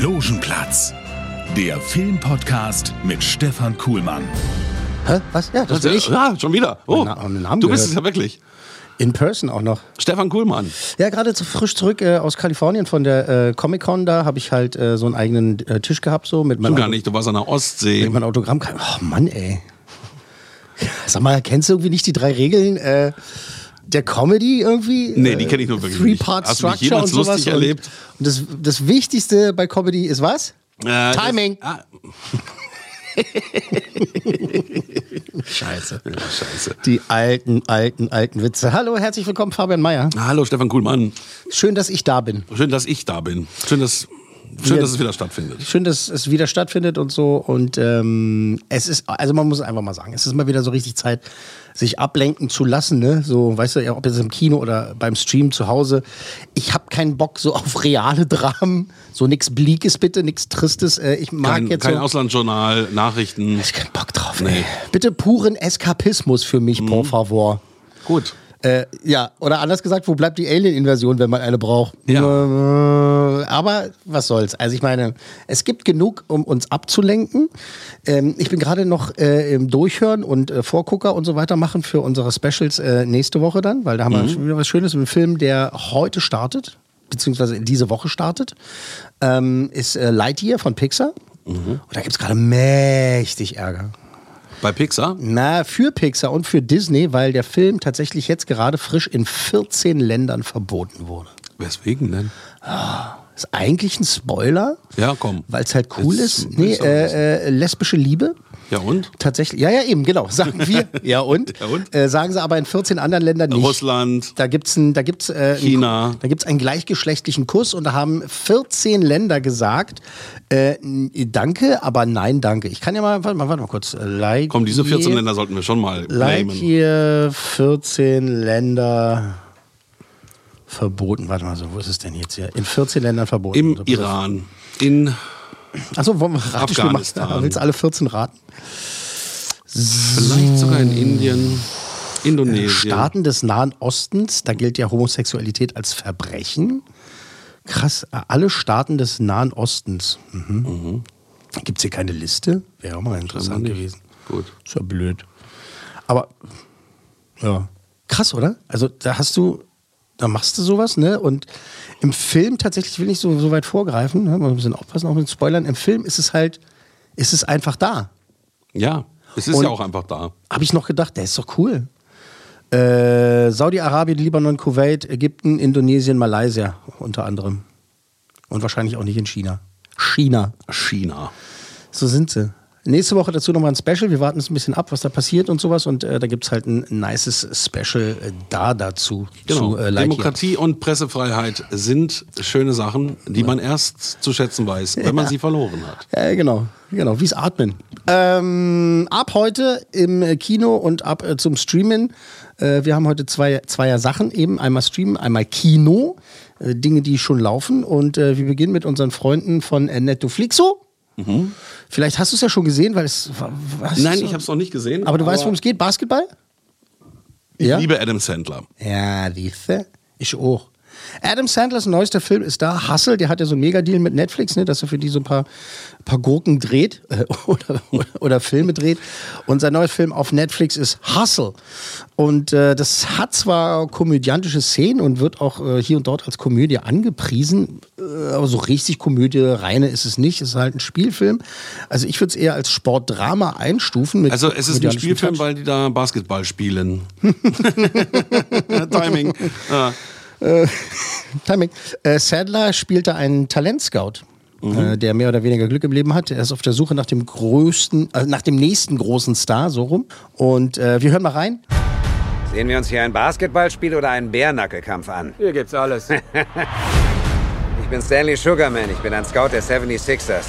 Logenplatz, der Filmpodcast mit Stefan Kuhlmann. Hä? Was? Ja, das bin ich. Ja, schon wieder. Oh, Na- einen Namen du bist gehört. es ja wirklich. In person auch noch. Stefan Kuhlmann. Ja, gerade zu frisch zurück äh, aus Kalifornien von der äh, Comic-Con. Da habe ich halt äh, so einen eigenen äh, Tisch gehabt, so mit Du gar nicht, du warst an der Ostsee. mit meinem Autogramm. Oh Mann, ey. Sag mal, kennst du irgendwie nicht die drei Regeln äh, der Comedy irgendwie? Nee, die kenn ich nur wirklich nicht. Three-Part Hast du mich Structure und sowas. lustig erlebt? Und, und das, das Wichtigste bei Comedy ist was? Äh, Timing. Das, ah, Scheiße. ja, scheiße. Die alten, alten, alten Witze. Hallo, herzlich willkommen, Fabian Meyer. Hallo, Stefan Kuhlmann. Schön, dass ich da bin. Schön, dass ich da bin. Schön, dass, schön, dass es wieder stattfindet. Schön, dass es wieder stattfindet und so. Und ähm, es ist, also man muss einfach mal sagen, es ist mal wieder so richtig Zeit, sich ablenken zu lassen, ne? So, weißt du, ja, ob jetzt im Kino oder beim Stream zu Hause. Ich habe keinen Bock so auf reale Dramen, so nix Bliekes bitte, nix Tristes. Äh, ich mag Kein, jetzt kein so, Auslandsjournal, Nachrichten. ich keinen Bock drauf. Nee. Mhm. Ey. Bitte puren Eskapismus für mich, por favor. Gut. Äh, ja, oder anders gesagt, wo bleibt die Alien-Invasion, wenn man eine braucht? Ja. Äh, aber was soll's. Also ich meine, es gibt genug, um uns abzulenken. Ähm, ich bin gerade noch äh, im Durchhören und äh, Vorgucker und so weiter machen für unsere Specials äh, nächste Woche dann, weil da haben wir schon wieder was Schönes. Ein Film, der heute startet, beziehungsweise diese Woche startet, ähm, ist äh, Lightyear von Pixar. Und da gibt's gerade mächtig Ärger. Bei Pixar? Na, für Pixar und für Disney, weil der Film tatsächlich jetzt gerade frisch in 14 Ländern verboten wurde. Weswegen denn? Ist eigentlich ein Spoiler, Ja, komm. weil es halt cool Das ist. Nee, äh, äh, lesbische Liebe. Ja, und? Tatsächlich, ja, ja, eben, genau, sagen wir. ja, und? Ja, und? Äh, sagen sie aber in 14 anderen Ländern nicht. Russland. Da gibt's ein, da gibt's, äh, China. Ein, da gibt's einen gleichgeschlechtlichen Kuss und da haben 14 Länder gesagt, äh, danke, aber nein, danke. Ich kann ja mal, warte mal, warte mal kurz. Äh, Lightyear, Komm, diese 14 Länder sollten wir schon mal claimen. Lightyear, 14 Länder verboten. Warte mal, so, wo ist es denn jetzt hier? In 14 Ländern verboten. Im So. Iran. In Achso, wollen wir Ratespiel machen? Afghanistan. Willst du alle 14 raten? vielleicht sogar in Indien. Indonesien. Staaten des Nahen Ostens, da gilt ja Homosexualität als Verbrechen. Krass, alle Staaten des Nahen Ostens. Mhm. Gibt es hier keine Liste? Wäre auch mal interessant gewesen. Gut. Ist ja blöd. Aber, ja. Krass, oder? Also, da hast du, da machst du sowas, ne? Und im Film tatsächlich will ich so, so weit vorgreifen, ne? Mal ein bisschen aufpassen, auch mit Spoilern. Im Film ist es halt, ist es einfach da. Ja, es ist Und- ja auch einfach da. Habe ich noch gedacht, der ist doch cool. Äh, Saudi-Arabien, Libanon, Kuwait, Ägypten, Indonesien, Malaysia unter anderem. Und wahrscheinlich auch nicht in China. China. China. So sind sie. Nächste Woche dazu nochmal ein Special. Wir warten es ein bisschen ab, was da passiert und sowas. Und äh, da gibt es halt ein nices Special äh, da dazu. Genau. Zu, äh, Lightyear. Demokratie und Pressefreiheit sind schöne Sachen, die man erst zu schätzen weiß, wenn man sie verloren hat. Ja, genau, genau, wie's Atmen. Ähm, ab heute im Kino und ab äh, zum Streamen. Äh, wir haben heute zwei, zweier Sachen eben. Einmal Streamen, einmal Kino. Äh, Dinge, die schon laufen. Und äh, wir beginnen mit unseren Freunden von äh, Netflixo. Vielleicht hast du es ja schon gesehen, weil es. Nein, ich habe es noch nicht gesehen. Aber du weißt, worum es geht? Basketball? Ich Ja? liebe Adam Sandler. Ja, siehste. Ich auch. Adam Sandlers neuester Film ist da. Hustle, der hat ja so einen Mega-Deal mit Netflix, ne, dass er für die so ein paar, paar Gurken dreht äh, oder, oder, oder Filme dreht. Und sein neuer Film auf Netflix ist Hustle. Und äh, das hat zwar komödiantische Szenen und wird auch äh, hier und dort als Komödie angepriesen, äh, aber so richtig Komödie reine ist es nicht. Es ist halt ein Spielfilm. Also ich würde es eher als Sportdrama einstufen. Also es ist ein Spielfilm, Touch. weil die da Basketball spielen. Timing. Ja. Timing. Äh, Sadler spielte einen Talentscout. Äh, der mehr oder weniger Glück im Leben hat. Er ist auf der Suche nach dem größten, äh, nach dem nächsten großen Star, so rum. Und äh, wir hören mal rein. Sehen wir uns hier ein Basketballspiel oder einen Bärnackelkampf an? Hier gibt's alles. Ich bin Stanley Sugarman, ich bin ein Scout der 76ers.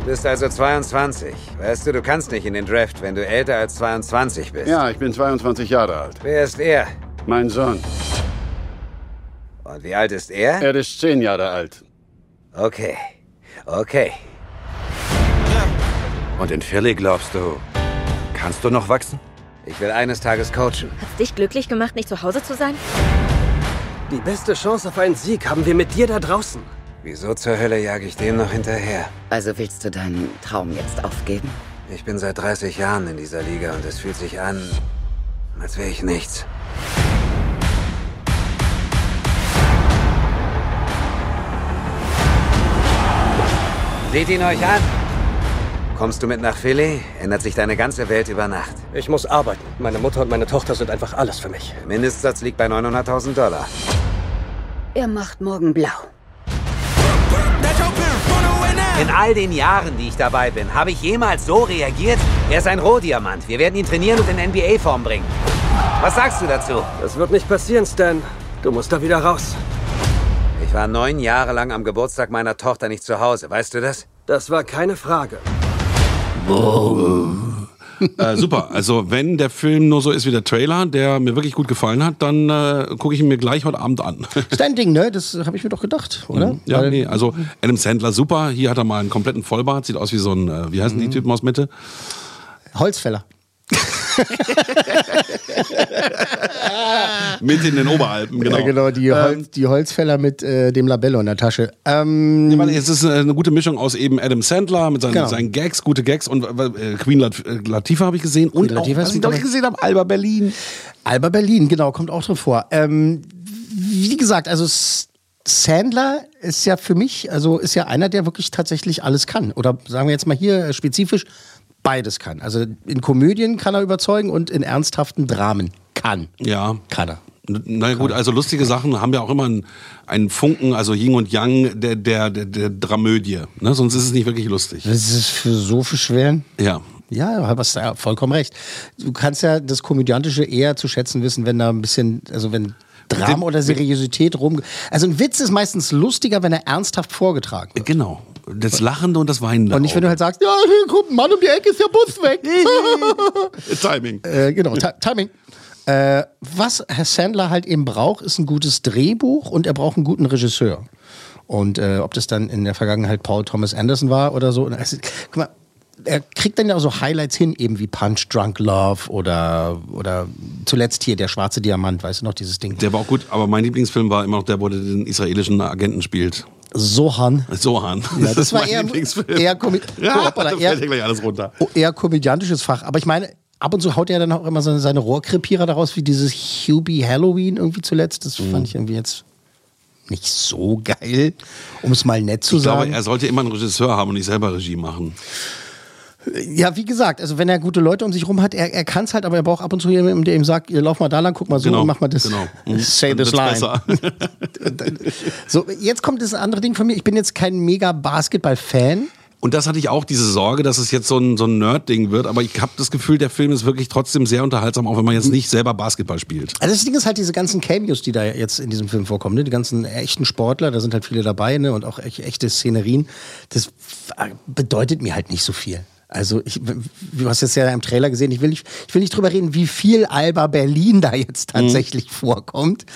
Du bist also 22. Weißt du, du kannst nicht in den Draft, wenn du älter als 22 bist. Ja, ich bin 22 Jahre alt. Wer ist er? Mein Sohn. Und wie alt ist er? Er ist 10 Jahre alt. Okay. Okay. Und in Philly glaubst du, kannst du noch wachsen? Ich will eines Tages coachen. Hat's dich glücklich gemacht, nicht zu Hause zu sein? Die beste Chance auf einen Sieg haben wir mit dir da draußen. Wieso zur Hölle jage ich dem noch hinterher? Also willst du deinen Traum jetzt aufgeben? Ich bin seit 30 Jahren in dieser Liga und es fühlt sich an, als wäre ich nichts. Seht ihn euch an! Kommst du mit nach Philly, ändert sich deine ganze Welt über Nacht. Ich muss arbeiten. Meine Mutter und meine Tochter sind einfach alles für mich. Der Mindestsatz liegt bei 900.000 Dollar. Er macht morgen blau. In all den Jahren, die ich dabei bin, habe ich jemals so reagiert? Er ist ein Rohdiamant. Wir werden ihn trainieren und in NBA-Form bringen. Was sagst du dazu? Das wird nicht passieren, Stan. Du musst da wieder raus. Ich war neun Jahre lang am Geburtstag meiner Tochter nicht zu Hause. Weißt du das? Das war keine Frage. Äh, super. Also wenn der Film nur so ist wie der Trailer, der mir wirklich gut gefallen hat, dann äh, gucke ich ihn mir gleich heute Abend an. Ist dein Ding, ne? Das habe ich mir doch gedacht, oder? ja, Weil- nee, also Adam Sandler super. Hier hat er mal einen kompletten Vollbart, sieht aus wie so ein, äh, wie heißen Mhm. die Typen aus Mitte? Holzfäller. Mit in den Oberalpen, genau. Ja, genau, die, Holz, die Holzfäller mit äh, dem Labello in der Tasche. Ähm, Ich meine, es ist eine gute Mischung aus eben Adam Sandler mit seinen, Genau. seinen Gags, gute Gags und äh, Queen Lat äh, Latifah habe ich gesehen und auch, was ich noch gesehen habe, Alba Berlin. Alba Berlin, genau, kommt auch drin vor. Ähm, wie gesagt, also Sandler ist ja für mich, also ist ja einer, der wirklich tatsächlich alles kann. Oder sagen wir jetzt mal hier äh, spezifisch, beides kann. Also in Komödien kann er überzeugen und in ernsthaften Dramen kann. Ja. Kann er. Na gut, also lustige Sachen haben ja auch immer einen, einen Funken, also Yin und Yang der, der, der, der Dramödie. Ne? Sonst ist es nicht wirklich lustig. Das ist viel schweren. Ja. Ja, hast ja vollkommen recht. Du kannst ja das Komödiantische eher zu schätzen wissen, wenn da ein bisschen, also wenn Drama oder Seriosität rum. Also ein Witz ist meistens lustiger, wenn er ernsthaft vorgetragen wird. Genau. Das Lachende und das Weinende. Und nicht, wenn du halt sagst, ja, ein Mann um die Ecke, ist der Bus weg. Timing. äh, genau, Ti- Timing. Äh, was Herr Sandler halt eben braucht, ist ein gutes Drehbuch und er braucht einen guten Regisseur. Und äh, ob das dann in der Vergangenheit Paul Thomas Anderson war oder so. Also, guck mal, er kriegt dann ja auch so Highlights hin, eben wie Punch Drunk Love oder, oder zuletzt hier der schwarze Diamant, weißt du noch, dieses Ding. Der war auch gut, aber mein Lieblingsfilm war immer noch der, wo der den israelischen Agenten spielt. Sohan. Sohan. Ja, das, war mein eher, eher, Komi ja, da eher, eher komödiantisches Fach. Aber ich meine, ab und zu haut er dann auch immer seine, seine Rohrkrepierer daraus, wie dieses Hubie Halloween irgendwie zuletzt. Das Mhm. fand ich irgendwie jetzt nicht so geil, um es mal nett zu Ich glaube, sagen. er sollte immer einen Regisseur haben und nicht selber Regie machen. ja, wie gesagt, also wenn er gute Leute um sich rum hat, er, er kann es halt, aber er braucht ab und zu jemanden, der ihm sagt, ihr lauf mal da lang, guck mal so Genau, und mach mal das. genau. Mhm. Say this line. So, jetzt kommt das andere Ding von mir. Ich bin jetzt kein mega Basketball-Fan. Und das hatte ich auch, diese Sorge, dass es jetzt so ein, so ein Nerd-Ding wird. Aber ich habe das Gefühl, der Film ist wirklich trotzdem sehr unterhaltsam, auch wenn man jetzt nicht selber Basketball spielt. Also das Ding ist halt diese ganzen Cameos, die da jetzt in diesem Film vorkommen, ne? die ganzen echten Sportler, da sind halt viele dabei ne? und auch echt, echte Szenerien. Das bedeutet mir halt nicht so viel. Also ich, du hast jetzt ja im Trailer gesehen, ich will, nicht, ich will nicht drüber reden, wie viel Alba Berlin da jetzt tatsächlich Mhm. vorkommt.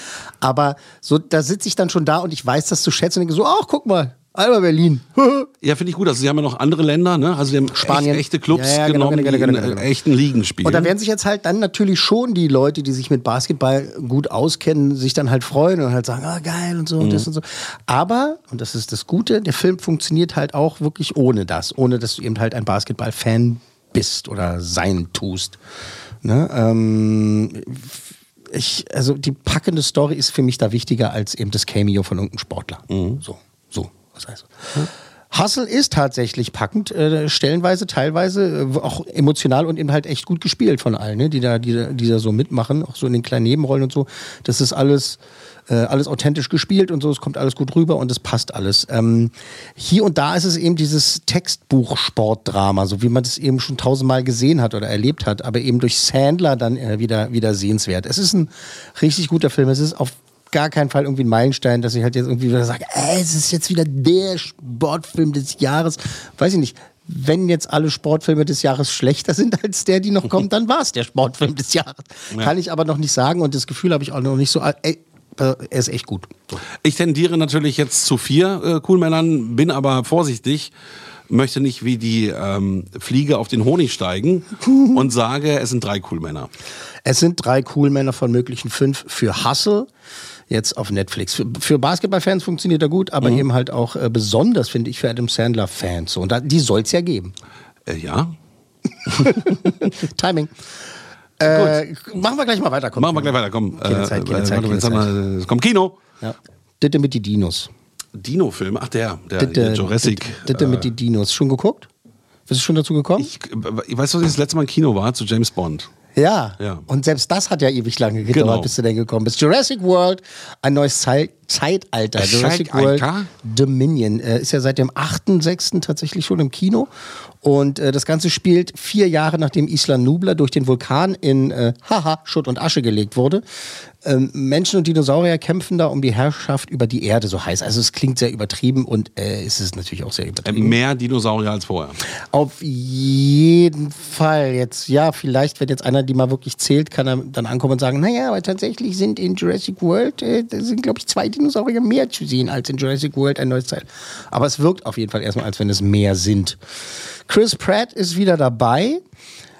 Aber so, da sitze ich dann schon da und ich weiß das zu schätzen und denke so, ach, guck mal, Alba Berlin. Ja, finde ich gut. Also sie haben ja noch andere Länder, ne? Also sie haben Spanien. Echt, echte Clubs Ja, ja, genau, genommen, genau, genau, die genau, in genau. äh, echten Ligen spielen. Und da werden sich jetzt halt dann natürlich schon die Leute, die sich mit Basketball gut auskennen, sich dann halt freuen und halt sagen, ah geil und so und Mhm. das und so. Aber, und das ist das Gute, der Film funktioniert halt auch wirklich ohne das, ohne dass du eben halt ein Basketball-Fan bist oder sein tust. Ne? Ähm, ich, also die packende Story ist für mich da wichtiger als eben das Cameo von irgendeinem Sportler. Mhm. So, was heißt Hustle ist tatsächlich packend, äh, stellenweise, teilweise, äh, auch emotional und eben halt echt gut gespielt von allen, ne? die, da, die, die da so mitmachen, auch so in den kleinen Nebenrollen und so. Das ist alles, äh, alles authentisch gespielt und so, es kommt alles gut rüber und es passt alles. Ähm, hier und da ist es eben dieses Textbuch-Sportdrama, so wie man das eben schon tausendmal gesehen hat oder erlebt hat, aber eben durch Sandler dann äh, wieder, wieder sehenswert. Es ist ein richtig guter Film, es ist auf gar keinen Fall irgendwie ein Meilenstein, dass ich halt jetzt irgendwie wieder sage, ey, es ist jetzt wieder der Sportfilm des Jahres. Weiß ich nicht. Wenn jetzt alle Sportfilme des Jahres schlechter sind als der, die noch kommt, dann war es der Sportfilm des Jahres. Kann ich aber noch nicht sagen und das Gefühl habe ich auch noch nicht so. Ey, er ist echt gut. Ich tendiere natürlich jetzt zu vier äh, Coolmännern, bin aber vorsichtig, möchte nicht wie die ähm, Fliege auf den Honig steigen und sage, es sind drei Coolmänner. Es sind drei Coolmänner von möglichen fünf für Hustle. Jetzt auf Netflix. Für, für Basketballfans funktioniert er gut, aber eben halt auch äh, besonders, finde ich, für Adam Sandler-Fans. Und da, die soll es ja geben. Äh, ja, Timing. Äh, machen wir gleich mal weiter. Komm. machen wir gleich weiter. Komm, Keine Zeit, keine äh, Zeit, keine haben wir, es kommt Kino. Ja. Ditte mit die Dinos. Dino-Film, ach der, der, Ditte, der Jurassic. Ditte, Ditte mit die Dinos. Schon geguckt? Bist du schon dazu gekommen? Ich, ich weiß, was ich das letzte Mal im Kino war, zu James Bond. Ja. Ja. Und selbst das hat ja ewig lange gedauert, Genau. bis du denn gekommen bist. Jurassic World, ein neues Zei Zeitalter. Jurassic World? Dominion. Äh, ist ja seit dem 8.6. tatsächlich schon im Kino. Und äh, das Ganze spielt vier Jahre nachdem Isla Nubla durch den Vulkan in äh, Haha, Schutt und Asche gelegt wurde. Ähm, Menschen und Dinosaurier kämpfen da um die Herrschaft über die Erde, so heißt. Also es klingt sehr übertrieben und äh, es ist natürlich auch sehr Äh, übertrieben. mehr Dinosaurier als vorher. Auf jeden Fall. Jetzt, ja, vielleicht, wenn jetzt einer die mal wirklich zählt, kann er dann ankommen und sagen, naja, aber tatsächlich sind in Jurassic World, äh, da sind, glaube ich, zwei Dinosaurier mehr zu sehen als in Jurassic World ein neues Teil. Aber es wirkt auf jeden Fall erstmal, als wenn es mehr sind. Chris Pratt ist wieder dabei.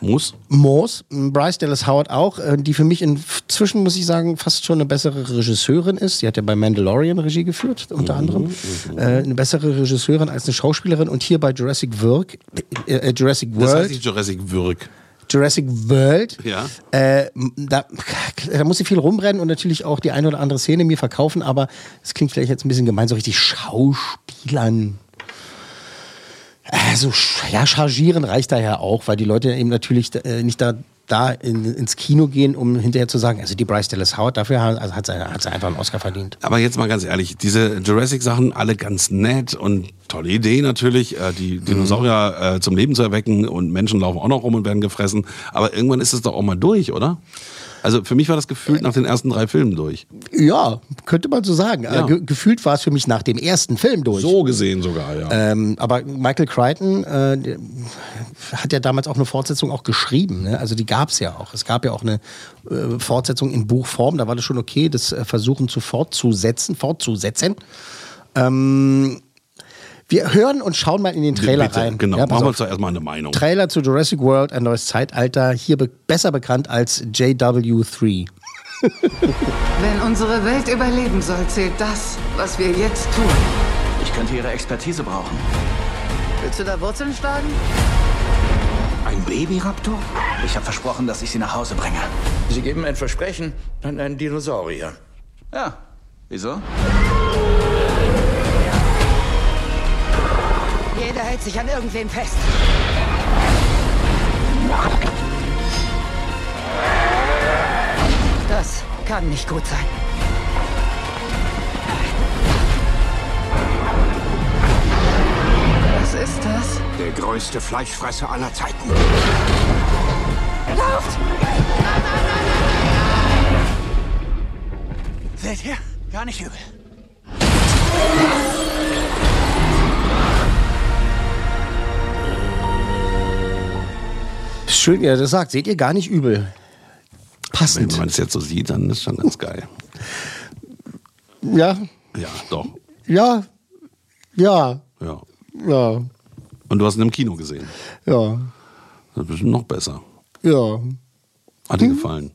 Muss. Moos, Bryce Dallas Howard auch, äh, die für mich inzwischen, muss ich sagen, fast schon eine bessere Regisseurin ist. Sie hat ja bei Mandalorian Regie geführt, unter anderem. Äh, eine bessere Regisseurin als eine Schauspielerin. Und hier bei Jurassic World, äh, äh, Jurassic Das World, heißt nicht Jurassic Würg. Jurassic World, Ja. äh, da, da muss sie viel rumrennen und natürlich auch die eine oder andere Szene mir verkaufen, aber es klingt vielleicht jetzt ein bisschen gemein, so richtig Schauspielern. Also, ja, chargieren reicht daher auch, weil die Leute eben natürlich äh, nicht da, da in, ins Kino gehen, um hinterher zu sagen, also die Bryce Dallas Howard, dafür hat, also hat, sie, hat sie einfach einen Oscar verdient. Aber jetzt mal ganz ehrlich, diese Jurassic-Sachen, alle ganz nett und tolle Idee natürlich, äh, die Dinosaurier äh, zum Leben zu erwecken und Menschen laufen auch noch rum und werden gefressen. Aber irgendwann ist es doch auch mal durch, oder? Also für mich war das gefühlt nach den ersten drei Filmen durch. Ja, könnte man so sagen. Ja. Ge gefühlt war es für mich nach dem ersten Film durch. So gesehen sogar, ja. Ähm, aber Michael Crichton äh, hat ja damals auch eine Fortsetzung auch geschrieben. Ne? Also die gab es ja auch. Es gab ja auch eine äh, Fortsetzung in Buchform. Da war das schon okay, das äh, Versuchen zu fortzusetzen, fortzusetzen. Ähm, wir hören und schauen mal in den Trailer Bitte, rein. Genau, Ja, machen wir uns doch erstmal eine Meinung. Trailer zu Jurassic World, ein neues Zeitalter, hier be besser bekannt als JW3. Wenn unsere Welt überleben soll, zählt das, was wir jetzt tun. Ich könnte Ihre Expertise brauchen. Willst du da Wurzeln schlagen? Ein Babyraptor? Ich habe versprochen, dass ich Sie nach Hause bringe. Sie geben ein Versprechen an einen Dinosaurier. Ja. Wieso? Hält sich an irgendwem fest. Das kann nicht gut sein. Was ist das? Der größte Fleischfresser aller Zeiten. Lauft! Seht ihr? Gar nicht übel. Schön, wie er das sagt. Seht ihr gar nicht übel. Wenn Passend. man es jetzt so sieht, dann ist schon ganz geil. Ja, Ja, doch. ja, Ja, Ja. ja, Und du hast ihn im Kino gesehen. ja, Das ist bestimmt noch besser. ja. Hat dir gefallen.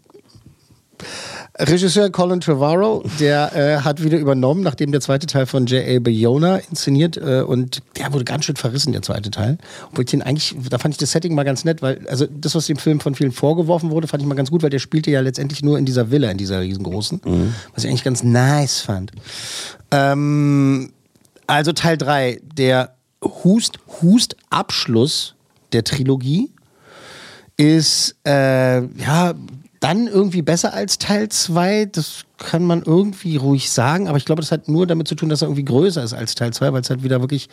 Regisseur Colin Trevorrow, der äh, hat wieder übernommen, nachdem der zweite Teil von J.A. Bayona inszeniert äh, und der wurde ganz schön verrissen, der zweite Teil. Obwohl ich den eigentlich, da fand ich das Setting mal ganz nett, weil, also das, was dem Film von vielen vorgeworfen wurde, fand ich mal ganz gut, weil der spielte ja letztendlich nur in dieser Villa, in dieser riesengroßen, was ich eigentlich ganz nice fand. Ähm, also Teil 3, der Hust-Hust-Abschluss der Trilogie ist äh, ja dann irgendwie besser als Teil 2. Das kann man irgendwie ruhig sagen, aber ich glaube, das hat nur damit zu tun, dass er irgendwie größer ist als Teil 2, weil es halt wieder wirklich.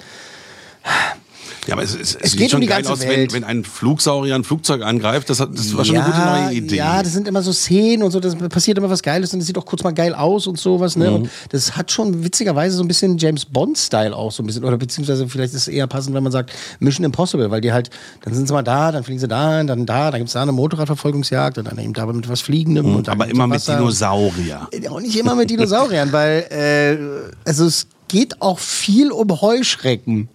Ja, aber es, es, es, Es sieht geht schon um die geil ganze aus, wenn, Welt. wenn ein Flugsaurier ein Flugzeug angreift. Das, hat, das war schon eine gute neue Idee. Ja, das sind immer so Szenen und so, das passiert immer was Geiles und das sieht auch kurz mal geil aus und sowas. Ne? Mhm. Und das hat schon witzigerweise so ein bisschen James Bond-Style auch so ein bisschen. Oder beziehungsweise vielleicht ist es eher passend, wenn man sagt Mission Impossible, weil die halt, dann sind sie mal da, dann fliegen sie da, dann da, dann gibt es da eine Motorradverfolgungsjagd und dann eben da mit was Fliegendem. und Mhm, aber mit immer mit. Dinosaurier. Ja, Auch nicht immer mit Dinosauriern, weil äh, also es geht auch viel um Heuschrecken.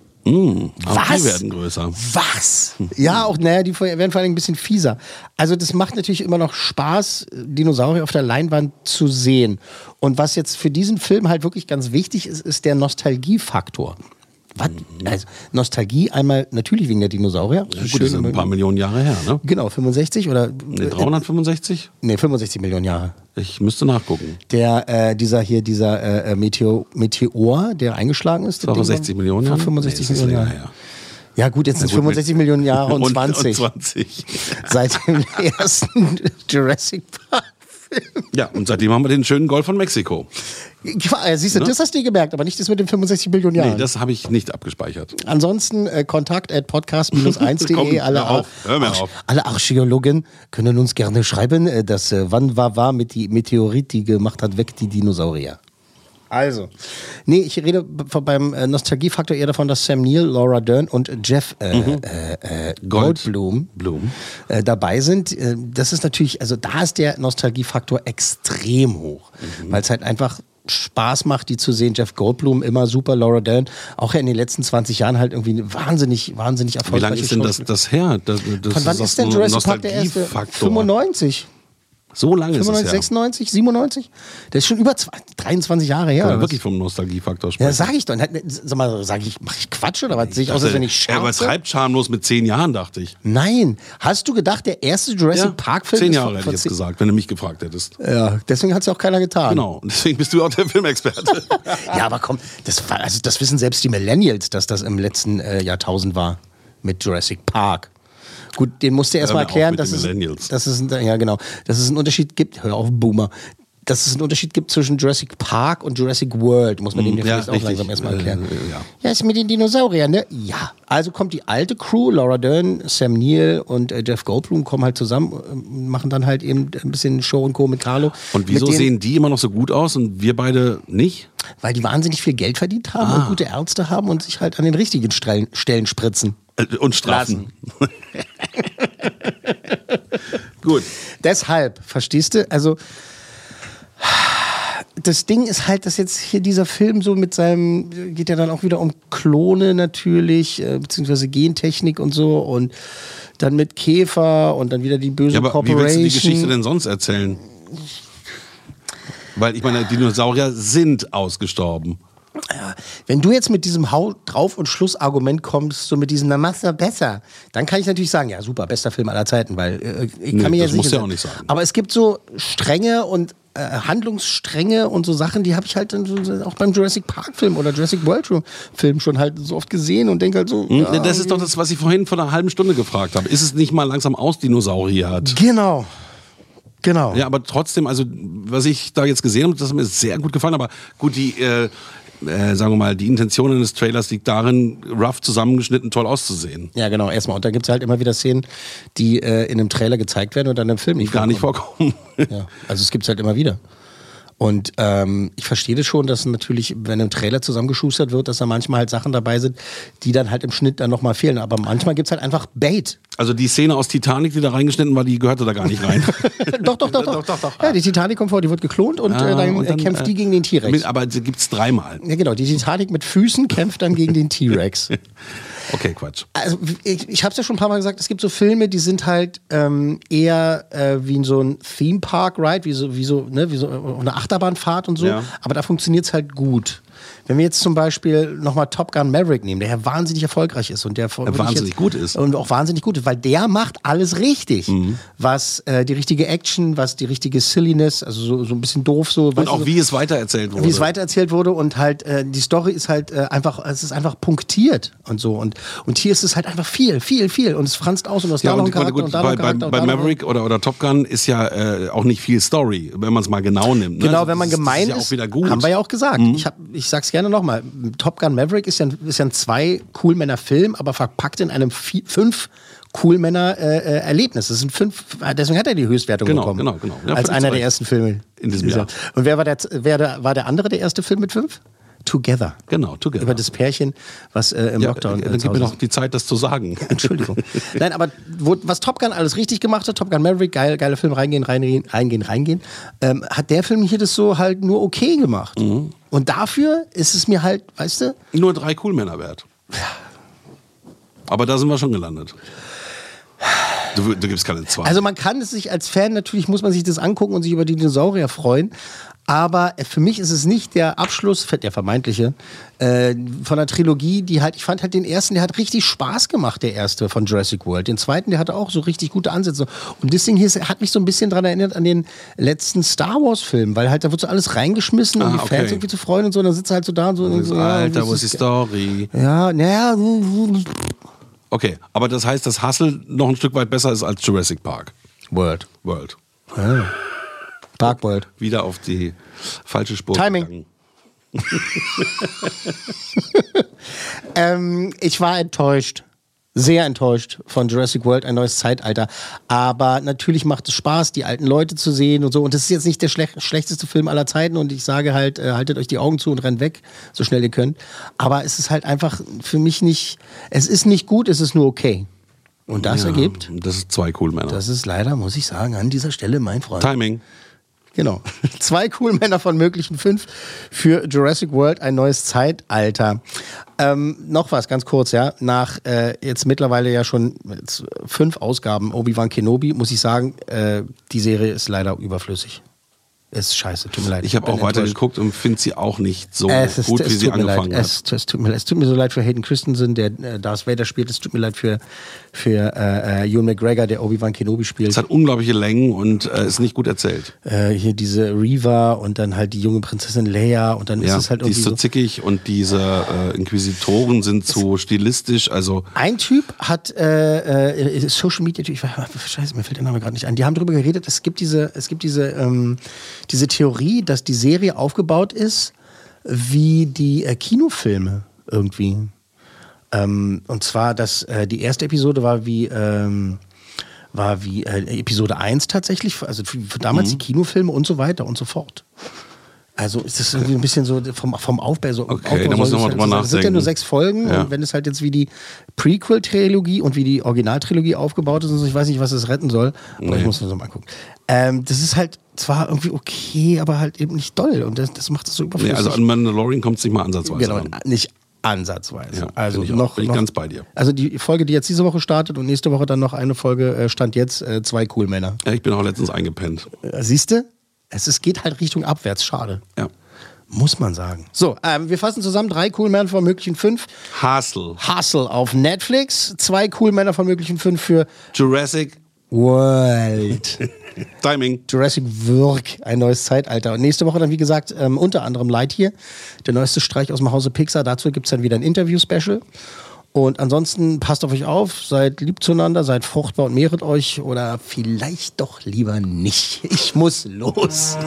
Auch Was? die werden größer. Was? Ja, auch, naja, die werden vor allem ein bisschen fieser. Also, das macht natürlich immer noch Spaß, Dinosaurier auf der Leinwand zu sehen. Und was jetzt für diesen Film halt wirklich ganz wichtig ist, ist der Nostalgiefaktor. Was? Also, Nostalgie einmal natürlich wegen der Dinosaurier. Das ist ein paar Millionen Jahre her, ne? Genau, 65 oder. Nee, 365? Nee, 65 Millionen Jahre. Ich müsste nachgucken. Der, äh, dieser hier, dieser äh, Meteor, Meteor, der eingeschlagen ist. Vor das Ding 60 war- Millionen Vor Jahren? 65 Nee, Millionen Jahre. Ja gut, jetzt sind es gut, mit- 65 Millionen Jahre und, Und- 20. und 20. Seit dem ersten Jurassic Park. Ja, und seitdem haben wir den schönen Golf von Mexiko. Ja, siehst du, Ne? das hast du dir gemerkt, aber nicht das mit den 65 Millionen Jahren. Nee, das habe ich nicht abgespeichert. Ansonsten äh, kontakt at podcast-1.de. Komm, alle, hör auf, Ar- hör mir Arch- auf. alle Archäologen können uns gerne schreiben, äh, dass äh, wann war war mit die Meteorit, die gemacht hat, weg die Dinosaurier. Also, nee, ich rede beim äh, Nostalgiefaktor eher davon, dass Sam Neill, Laura Dern und Jeff äh, äh, äh, Gold- Goldblum Blum. äh, dabei sind. Äh, das ist natürlich, also da ist der Nostalgiefaktor extrem hoch, weil es halt einfach Spaß macht, die zu sehen. Jeff Goldblum immer super, Laura Dern auch ja in den letzten 20 Jahren halt irgendwie wahnsinnig, wahnsinnig Wie erfolgreich. lange ist denn das, das her? Das, das Von wann ist denn Jurassic Park der erste? 95? So lange 95, ist es her. 96, 97? Das ist schon über zwei, 23 Jahre her. Oder wirklich vom Nostalgiefaktor sprechen. ja, sag ich doch. Sag mal, sag ich, mach ich Quatsch oder was? Sehe ich aus, als wenn ich er scherze? übertreibt schamlos mit zehn Jahren, dachte ich. Nein. Hast du gedacht, der erste Jurassic Park-Film zehn ist Jahre von- hätte ich jetzt gesagt, wenn du mich gefragt hättest. Ja, deswegen hat es ja auch keiner getan. Genau, und deswegen bist du auch der Filmexperte. Ja, aber komm, das, war, also das wissen selbst die Millennials, dass das im letzten äh, Jahrtausend war mit Jurassic Park. Gut, den musst du erst Hör mal mir auf erklären, dass es, dass, es, ja, genau, dass es einen Unterschied gibt. Hör auf, Boomer. Dass es einen Unterschied gibt zwischen Jurassic Park und Jurassic World. Muss man den Ja, vielleicht auch richtig. langsam erstmal erklären. Äh, ja. Ja, ist mit den Dinosauriern, ne? Ja. Also kommt die alte Crew, Laura Dern, Sam Neill und äh, Jeff Goldblum kommen halt zusammen, äh, machen dann halt eben ein bisschen Show und Co. mit Carlo. Und wieso denen- sehen die immer noch so gut aus und wir beide nicht? Weil die wahnsinnig viel Geld verdient haben Ah. und gute Ärzte haben und sich halt an den richtigen Stellen, Stellen spritzen. Äh, Und strafen. Gut. Deshalb, verstehst du? Also, das Ding ist halt, dass jetzt hier dieser Film so mit seinem, geht ja dann auch wieder um Klone natürlich, äh, beziehungsweise Gentechnik und so und dann mit Käfer und dann wieder die böse Ja, aber wie Corporation. willst du die Geschichte denn sonst erzählen? Weil ich meine, Dinosaurier sind ausgestorben. Wenn du jetzt mit diesem Hau drauf und Schlussargument kommst, so mit diesem Na mach's doch besser, dann kann ich natürlich sagen, ja super, bester Film aller Zeiten, weil äh, ich Nee, kann mir ja das musst du ja auch nicht sagen. Aber es gibt so Stränge und äh, Handlungsstränge und so Sachen, die habe ich halt dann auch beim Jurassic Park Film oder Jurassic World Film schon halt so oft gesehen und denke halt so. Hm? ja, das ist doch das, was ich vorhin vor einer halben Stunde gefragt habe. Ist es nicht mal langsam ausdinosauriert? Genau. Genau. Ja, aber trotzdem, also was ich da jetzt gesehen habe, das hat mir sehr gut gefallen. Aber gut, die, äh, äh, sagen wir mal, die Intention eines Trailers liegt darin, rough zusammengeschnitten, toll auszusehen. Ja, genau, erstmal. Und da gibt es halt immer wieder Szenen, die äh, in einem Trailer gezeigt werden und dann im Film nicht Gar nicht vorkommen. Ja, also es gibt es halt immer wieder. Und ähm, ich verstehe das schon, dass natürlich, wenn ein Trailer zusammengeschustert wird, dass da manchmal halt Sachen dabei sind, die dann halt im Schnitt dann nochmal fehlen. Aber manchmal gibt's halt einfach Bait. Also die Szene aus Titanic, die da reingeschnitten war, die gehörte da gar nicht rein. doch, doch, doch, doch, doch, Ja, die Titanic kommt vor, die wird geklont und, Ah, äh, dann, und dann, kämpft äh, die gegen den T-Rex. Aber sie gibt's dreimal. Ja, genau, die Titanic mit Füßen kämpft dann gegen den T-Rex. Okay, Quatsch. Also ich, ich habe es ja schon ein paar Mal gesagt, es gibt so Filme, die sind halt ähm, eher äh, wie in so ein Theme Park Ride, wie so, wie so, ne, wie so eine Achterbahnfahrt und so. Ja. Aber da funktioniert es halt gut. Wenn wir jetzt zum Beispiel nochmal Top Gun Maverick nehmen, der ja wahnsinnig erfolgreich ist und der wirklich wahnsinnig jetzt, gut ist. Und auch wahnsinnig gut ist, weil der macht alles richtig. Mhm. Was äh, die richtige Action, was die richtige Silliness, also so, so ein bisschen doof so. Und du, auch so, wie es weitererzählt wurde. wie es weitererzählt wurde und halt äh, die Story ist halt äh, einfach, es ist einfach punktiert und so und und hier ist es halt einfach viel, viel, viel und es franzt aus und du hast Ja, da und gut, und da bei, bei, Maverick oder, oder Top Gun ist ja äh, auch nicht viel Story, wenn man es mal genau nimmt. Ne? Genau, Also wenn man das, gemein das ist, ist, ja auch wieder gut. Mhm. haben wir ja auch gesagt. Ich, hab, ich sag's gerne nochmal. Top Gun Maverick ist ja, ein- ist ja ein zwei cool Männer Film, aber verpackt in einem vi- fünf cool Männer äh, Erlebnis. Das sind fünf, deswegen hat er die Höchstwertung Genau, bekommen. genau, genau. Ja, als einer zu der ersten Filme In diesem Jahr. Und wer war der, wer der, war der andere der erste Film mit fünf? Together. Genau, Together. Über das Pärchen, was äh, im ja, Lockdown. äh, äh, dann gib mir noch die Zeit, das zu sagen. Entschuldigung. Nein, aber wo, was Top Gun alles richtig gemacht hat, Top Gun Maverick, geil, geiler Film, reingehen, reingehen, reingehen, reingehen, ähm, hat der Film hier das so halt nur okay gemacht. Mhm. Und dafür ist es mir halt, weißt du, Nur drei Coolmänner wert. Aber da sind wir schon gelandet. Du, du gibst keine zwei. also man kann es sich als Fan, natürlich muss man sich das angucken und sich über die Dinosaurier freuen. Aber äh, für mich ist es nicht der Abschluss, der vermeintliche, äh, von der Trilogie, die halt, ich fand halt den ersten, der hat richtig Spaß gemacht, der erste von Jurassic World. Den zweiten, der hatte auch so richtig gute Ansätze. Und das Ding hier hat mich so ein bisschen daran erinnert an den letzten Star Wars Film, weil halt da wird so alles reingeschmissen, um Ah, die Fans okay. irgendwie zu freuen und so. Und dann sitzt er halt so da und so. Und so ja, Alter, wo ist die Story? Ja, naja, Okay, aber das heißt, dass Hustle noch ein Stück weit besser ist als Jurassic Park. World. World. Park World. Wieder auf die falsche Spur. Timing. gegangen. Ähm, ich war enttäuscht. Sehr enttäuscht von Jurassic World, ein neues Zeitalter. Aber natürlich macht es Spaß, die alten Leute zu sehen und so. Und das ist jetzt nicht der schlech schlechteste Film aller Zeiten. Und ich sage halt, äh, haltet euch die Augen zu und rennt weg, so schnell ihr könnt. Aber es ist halt einfach für mich nicht, es ist nicht gut, es ist nur okay. Und das Ja, ergibt, Das ist zwei Coolmänner. das ist leider, muss ich sagen, an dieser Stelle mein Freund. Timing. Genau. Zwei cool Männer von möglichen fünf für Jurassic World, ein neues Zeitalter. Ähm, noch was, ganz kurz, ja. Nach äh, jetzt mittlerweile ja schon fünf Ausgaben Obi-Wan Kenobi, muss ich sagen, äh, die Serie ist leider überflüssig. Ist scheiße, tut mir leid. Ich habe auch weiter enttäuscht. geguckt und finde sie auch nicht so ist, gut, wie sie mir leid. angefangen hat. Es, es, tut mir, es tut mir so leid für Hayden Christensen, der äh, Darth Vader spielt. Es tut mir leid für, für äh, äh, Ewan McGregor, der Obi-Wan Kenobi spielt. Es hat unglaubliche Längen und äh, ist nicht gut erzählt. Äh, hier diese Reva und dann halt die junge Prinzessin Leia und dann Ja, ist es halt die irgendwie ist so so. zickig und diese äh, Inquisitoren sind zu stilistisch. Also Ein Typ hat Social Media, ich, scheiße, mir fällt der Name gerade nicht ein. Die haben darüber geredet, es gibt diese, es gibt diese, ähm, diese Theorie, dass die Serie aufgebaut ist wie die äh, Kinofilme irgendwie. Ähm, und zwar, dass äh, die erste Episode war wie ähm, war wie äh, Episode 1 tatsächlich, also für, für damals Mhm. die Kinofilme und so weiter und so fort. Also ist das irgendwie ein bisschen so vom, vom Aufbau so. Okay, Aufbau da muss ich soll noch mal es drüber halt- Es sind ja nur nachdenken. sechs Folgen Ja. und wenn es halt jetzt wie die Prequel-Trilogie und wie die Originaltrilogie aufgebaut ist, und so, ich weiß nicht, was es retten soll, aber Nee. ich muss mir das mal angucken. Ähm, das ist halt zwar irgendwie okay, aber halt eben nicht doll und das, das macht es so nee, überflüssig. also an Mandalorian kommt es nicht mal ansatzweise genau, ran. nicht ansatzweise. Ja, also bin ich noch, Bin ich noch, ganz bei dir. Also die Folge, die jetzt diese Woche startet und nächste Woche dann noch eine Folge äh, stand jetzt äh, zwei cool Männer. Ja, ich bin auch letztens eingepennt. Äh, Siehst du? Es ist, geht halt Richtung abwärts. Schade. Ja. Muss man sagen. So, ähm, wir fassen zusammen drei cool Männer von möglichen fünf. Hustle. Hustle auf Netflix. Zwei cool Männer von möglichen fünf für Jurassic. World. Timing. Jurassic Work, ein neues Zeitalter. Und nächste Woche dann, wie gesagt, ähm, unter anderem Lightyear, der neueste Streich aus dem Hause Pixar. Dazu gibt es dann wieder ein Interview-Special. Und ansonsten passt auf euch auf, seid lieb zueinander, seid fruchtbar und mehret euch oder vielleicht doch lieber nicht. Ich muss los.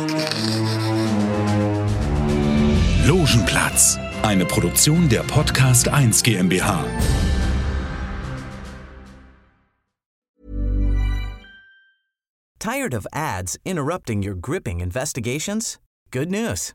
Logenplatz, eine Produktion der Podcast 1 GmbH. Tired of ads interrupting your gripping investigations? Good news.